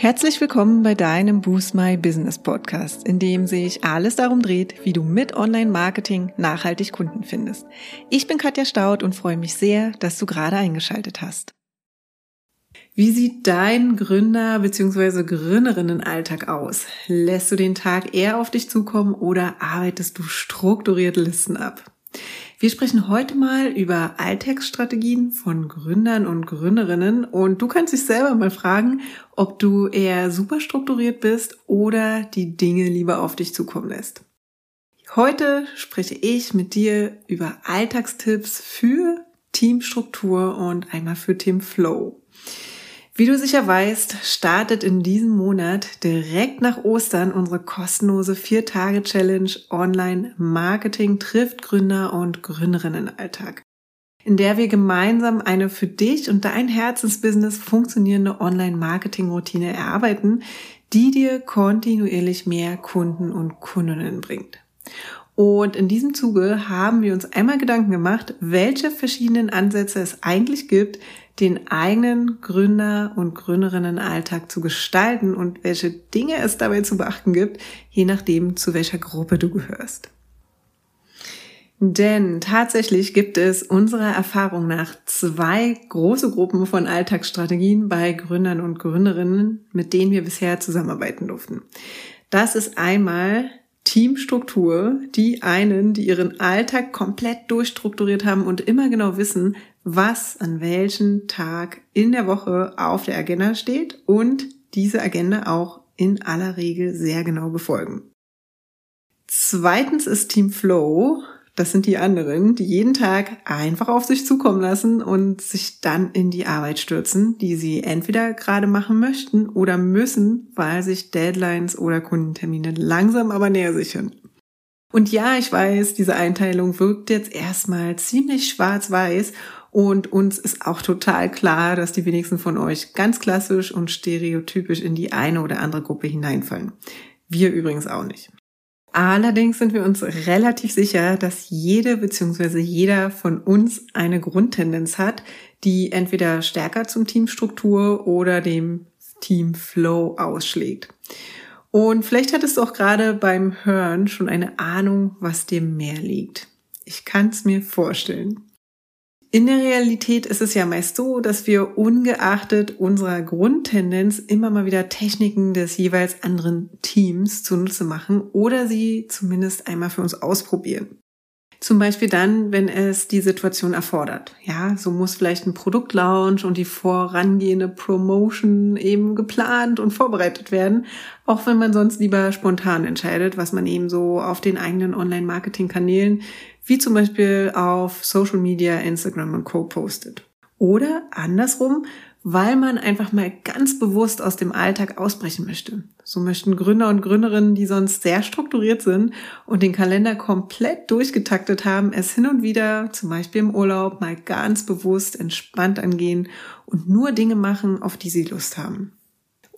Herzlich willkommen bei deinem Boost My Business Podcast, in dem sich alles darum dreht, wie du mit Online-Marketing nachhaltig Kunden findest. Ich bin Katja Staud und freue mich sehr, dass du gerade eingeschaltet hast. Wie sieht dein Gründer bzw. Gründerinnenalltag aus? Lässt du den Tag eher auf dich zukommen oder arbeitest du strukturiert Listen ab? Wir sprechen heute mal über Alltagsstrategien von Gründern und Gründerinnen und du kannst dich selber mal fragen, ob du eher super strukturiert bist oder die Dinge lieber auf dich zukommen lässt. Heute spreche ich mit dir über Alltagstipps für Teamstruktur und einmal für Team Flow. Wie du sicher weißt, startet in diesem Monat direkt nach Ostern unsere kostenlose 4-Tage-Challenge Online Marketing trifft Gründer und Gründerinnenalltag, in der wir gemeinsam eine für dich und dein Herzensbusiness funktionierende Online-Marketing-Routine erarbeiten, die dir kontinuierlich mehr Kunden und Kundinnen bringt. Und in diesem Zuge haben wir uns einmal Gedanken gemacht, welche verschiedenen Ansätze es eigentlich gibt, den eigenen Gründer- und Gründerinnenalltag zu gestalten und welche Dinge es dabei zu beachten gibt, je nachdem, zu welcher Gruppe du gehörst. Denn tatsächlich gibt es unserer Erfahrung nach zwei große Gruppen von Alltagsstrategien bei Gründern und Gründerinnen, mit denen wir bisher zusammenarbeiten durften. Das ist einmal Teamstruktur, die einen, die ihren Alltag komplett durchstrukturiert haben und immer genau wissen, was an welchem Tag in der Woche auf der Agenda steht und diese Agenda auch in aller Regel sehr genau befolgen. Zweitens ist Team Flow. Das sind die anderen, die jeden Tag einfach auf sich zukommen lassen und sich dann in die Arbeit stürzen, die sie entweder gerade machen möchten oder müssen, weil sich Deadlines oder Kundentermine langsam aber näher sichern. Und ja, ich weiß, diese Einteilung wirkt jetzt erstmal ziemlich schwarz-weiß und uns ist auch total klar, dass die wenigsten von euch ganz klassisch und stereotypisch in die eine oder andere Gruppe hineinfallen. Wir übrigens auch nicht. Allerdings sind wir uns relativ sicher, dass jede bzw. jeder von uns eine Grundtendenz hat, die entweder stärker zum Teamstruktur oder dem Teamflow ausschlägt. Und vielleicht hattest du auch gerade beim Hören schon eine Ahnung, was dir mehr liegt. Ich kann es mir vorstellen. In der Realität ist es ja meist so, dass wir ungeachtet unserer Grundtendenz immer mal wieder Techniken des jeweils anderen Teams zunutze machen oder sie zumindest einmal für uns ausprobieren. Zum Beispiel dann, wenn es die Situation erfordert. Ja, so muss vielleicht ein Produktlaunch und die vorangehende Promotion eben geplant und vorbereitet werden, auch wenn man sonst lieber spontan entscheidet, was man eben so auf den eigenen Online-Marketing-Kanälen, wie zum Beispiel auf Social Media, Instagram und Co. postet. Oder andersrum, weil man einfach mal ganz bewusst aus dem Alltag ausbrechen möchte. So möchten Gründer und Gründerinnen, die sonst sehr strukturiert sind und den Kalender komplett durchgetaktet haben, es hin und wieder, zum Beispiel im Urlaub, mal ganz bewusst entspannt angehen und nur Dinge machen, auf die sie Lust haben.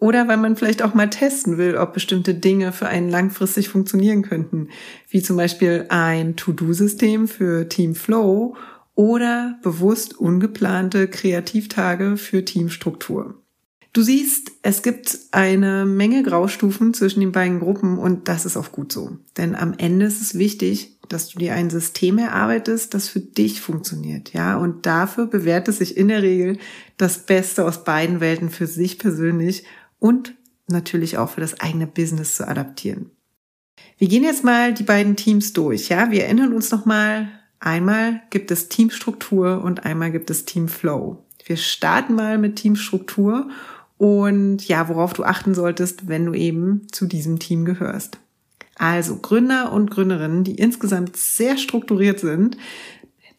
Oder weil man vielleicht auch mal testen will, ob bestimmte Dinge für einen langfristig funktionieren könnten, wie zum Beispiel ein To-Do-System für Team Flow oder bewusst ungeplante Kreativtage für Teamstruktur. Du siehst, es gibt eine Menge Graustufen zwischen den beiden Gruppen und das ist auch gut so. Denn am Ende ist es wichtig, dass du dir ein System erarbeitest, das für dich funktioniert, ja. Und dafür bewährt es sich in der Regel das Beste aus beiden Welten für sich persönlich und natürlich auch für das eigene Business zu adaptieren. Wir gehen jetzt mal die beiden Teams durch, ja. Wir erinnern uns noch mal Einmal gibt es Teamstruktur und einmal gibt es Teamflow. Wir starten mal mit Teamstruktur und ja, worauf du achten solltest, wenn du eben zu diesem Team gehörst. Also Gründer und Gründerinnen, die insgesamt sehr strukturiert sind,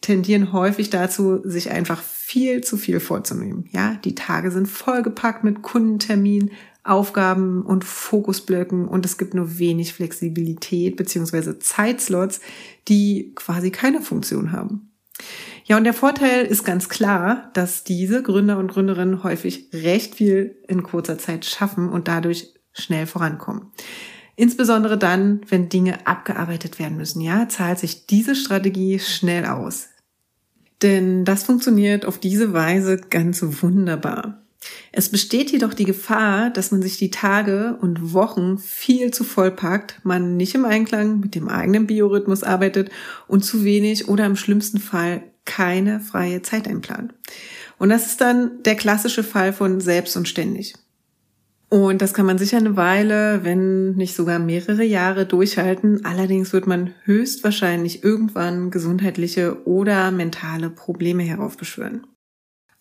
tendieren häufig dazu, sich einfach viel zu viel vorzunehmen. Ja, die Tage sind vollgepackt mit Kundenterminen, Aufgaben und Fokusblöcken und es gibt nur wenig Flexibilität beziehungsweise Zeitslots, die quasi keine Funktion haben. Ja, und der Vorteil ist ganz klar, dass diese Gründer und Gründerinnen häufig recht viel in kurzer Zeit schaffen und dadurch schnell vorankommen. Insbesondere dann, wenn Dinge abgearbeitet werden müssen, ja, zahlt sich diese Strategie schnell aus. Denn das funktioniert auf diese Weise ganz wunderbar. Es besteht jedoch die Gefahr, dass man sich die Tage und Wochen viel zu voll packt, man nicht im Einklang mit dem eigenen Biorhythmus arbeitet und zu wenig oder im schlimmsten Fall keine freie Zeit einplant. Und das ist dann der klassische Fall von selbst und ständig. Und das kann man sicher eine Weile, wenn nicht sogar mehrere Jahre durchhalten. Allerdings wird man höchstwahrscheinlich irgendwann gesundheitliche oder mentale Probleme heraufbeschwören.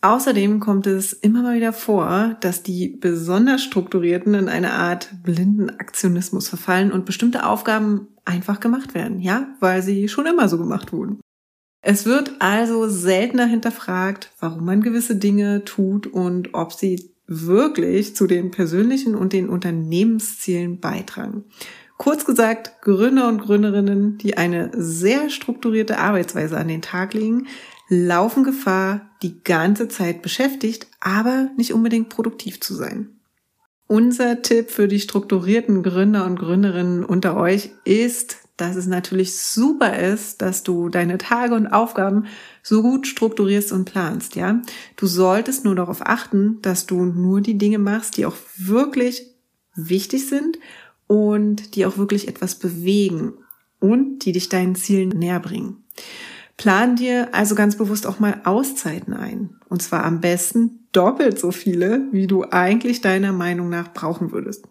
Außerdem kommt es immer mal wieder vor, dass die besonders strukturierten in eine Art blinden Aktionismus verfallen und bestimmte Aufgaben einfach gemacht werden, ja, weil sie schon immer so gemacht wurden. Es wird also seltener hinterfragt, warum man gewisse Dinge tut und ob sie wirklich zu den persönlichen und den Unternehmenszielen beitragen. Kurz gesagt, Gründer und Gründerinnen, die eine sehr strukturierte Arbeitsweise an den Tag legen, laufen Gefahr, die ganze Zeit beschäftigt, aber nicht unbedingt produktiv zu sein. Unser Tipp für die strukturierten Gründer und Gründerinnen unter euch ist, dass es natürlich super ist, dass du deine Tage und Aufgaben so gut strukturierst und planst, ja. Du solltest nur darauf achten, dass du nur die Dinge machst, die auch wirklich wichtig sind und die auch wirklich etwas bewegen und die dich deinen Zielen näher bringen. Plan dir also ganz bewusst auch mal Auszeiten ein. Und zwar am besten doppelt so viele, wie du eigentlich deiner Meinung nach brauchen würdest.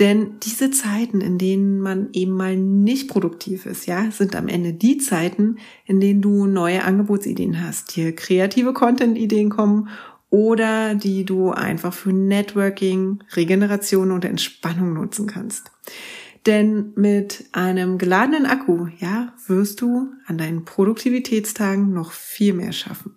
Denn diese Zeiten, in denen man eben mal nicht produktiv ist, ja, sind am Ende die Zeiten, in denen du neue Angebotsideen hast, dir kreative Content-Ideen kommen oder die du einfach für Networking, Regeneration und Entspannung nutzen kannst. Denn mit einem geladenen Akku, ja, wirst du an deinen Produktivitätstagen noch viel mehr schaffen.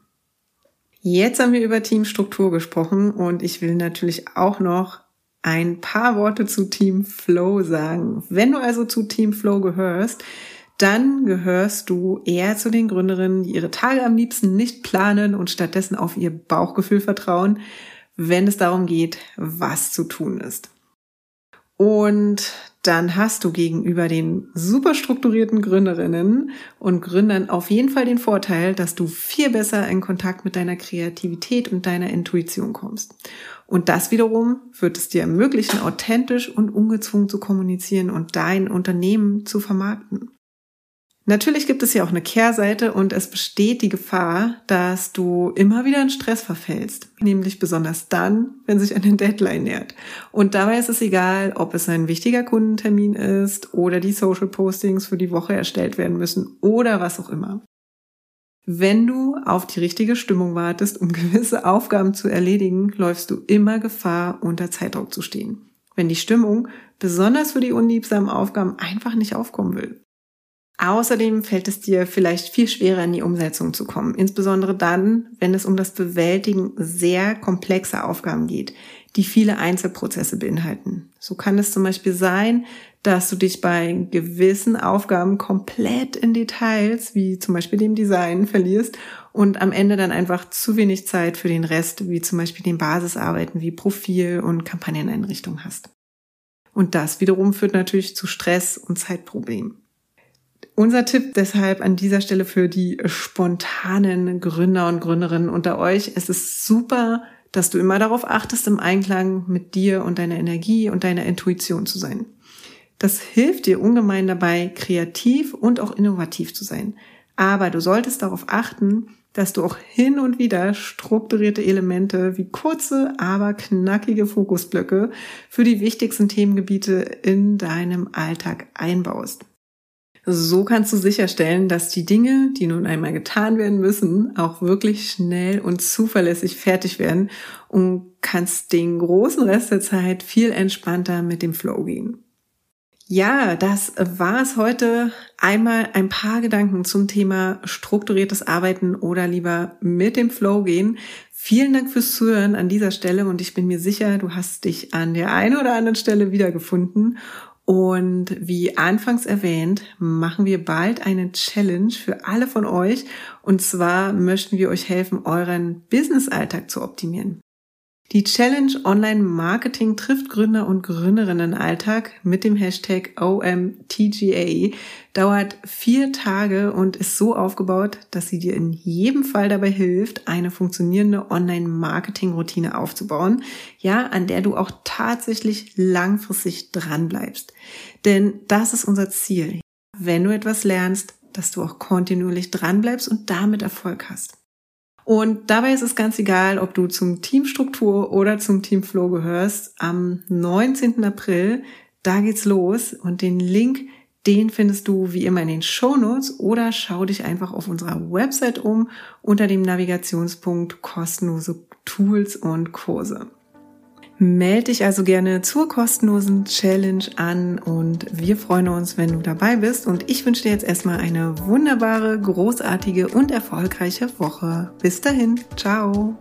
Jetzt haben wir über Teamstruktur gesprochen und ich will natürlich auch noch ein paar Worte zu Team Flow sagen. Wenn du also zu Team Flow gehörst, dann gehörst du eher zu den Gründerinnen, die ihre Tage am liebsten nicht planen und stattdessen auf ihr Bauchgefühl vertrauen, wenn es darum geht, was zu tun ist. Und dann hast du gegenüber den super strukturierten Gründerinnen und Gründern auf jeden Fall den Vorteil, dass du viel besser in Kontakt mit deiner Kreativität und deiner Intuition kommst. Und das wiederum wird es dir ermöglichen, authentisch und ungezwungen zu kommunizieren und dein Unternehmen zu vermarkten. Natürlich gibt es ja auch eine Kehrseite und es besteht die Gefahr, dass du immer wieder in Stress verfällst, nämlich besonders dann, wenn sich eine Deadline nähert. Und dabei ist es egal, ob es ein wichtiger Kundentermin ist oder die Social Postings für die Woche erstellt werden müssen oder was auch immer. Wenn du auf die richtige Stimmung wartest, um gewisse Aufgaben zu erledigen, läufst du immer Gefahr, unter Zeitdruck zu stehen. Wenn die Stimmung, besonders für die unliebsamen Aufgaben, einfach nicht aufkommen will. Außerdem fällt es dir vielleicht viel schwerer, in die Umsetzung zu kommen, insbesondere dann, wenn es um das Bewältigen sehr komplexer Aufgaben geht, die viele Einzelprozesse beinhalten. So kann es zum Beispiel sein, dass du dich bei gewissen Aufgaben komplett in Details, wie zum Beispiel dem Design, verlierst und am Ende dann einfach zu wenig Zeit für den Rest, wie zum Beispiel den Basisarbeiten wie Profil und Kampagneneinrichtung hast. Und das wiederum führt natürlich zu Stress und Zeitproblemen. Unser Tipp deshalb an dieser Stelle für die spontanen Gründer und Gründerinnen unter euch. Es ist super, dass du immer darauf achtest, im Einklang mit dir und deiner Energie und deiner Intuition zu sein. Das hilft dir ungemein dabei, kreativ und auch innovativ zu sein. Aber du solltest darauf achten, dass du auch hin und wieder strukturierte Elemente wie kurze, aber knackige Fokusblöcke für die wichtigsten Themengebiete in deinem Alltag einbaust. So kannst du sicherstellen, dass die Dinge, die nun einmal getan werden müssen, auch wirklich schnell und zuverlässig fertig werden und kannst den großen Rest der Zeit viel entspannter mit dem Flow gehen. Ja, das war es heute. Einmal ein paar Gedanken zum Thema strukturiertes Arbeiten oder lieber mit dem Flow gehen. Vielen Dank fürs Zuhören an dieser Stelle und ich bin mir sicher, du hast dich an der einen oder anderen Stelle wiedergefunden und wie anfangs erwähnt, machen wir bald eine Challenge für alle von euch. Und zwar möchten wir euch helfen, euren Business-Alltag zu optimieren. Die Challenge Online Marketing trifft Gründer und Gründerinnen Alltag mit dem Hashtag OMTGA dauert vier Tage und ist so aufgebaut, dass sie dir in jedem Fall dabei hilft, eine funktionierende Online-Marketing-Routine aufzubauen, ja, an der du auch tatsächlich langfristig dran bleibst. Denn das ist unser Ziel. Wenn du etwas lernst, dass du auch kontinuierlich dran bleibst und damit Erfolg hast. Und dabei ist es ganz egal, ob du zum Team Struktur oder zum Team Flow gehörst. Am 19. April, da geht's los und den Link, den findest du wie immer in den Show Notes oder schau dich einfach auf unserer Website um unter dem Navigationspunkt kostenlose Tools und Kurse. Melde dich also gerne zur kostenlosen Challenge an und wir freuen uns, wenn du dabei bist. Und ich wünsche dir jetzt erstmal eine wunderbare, großartige und erfolgreiche Woche. Bis dahin, ciao.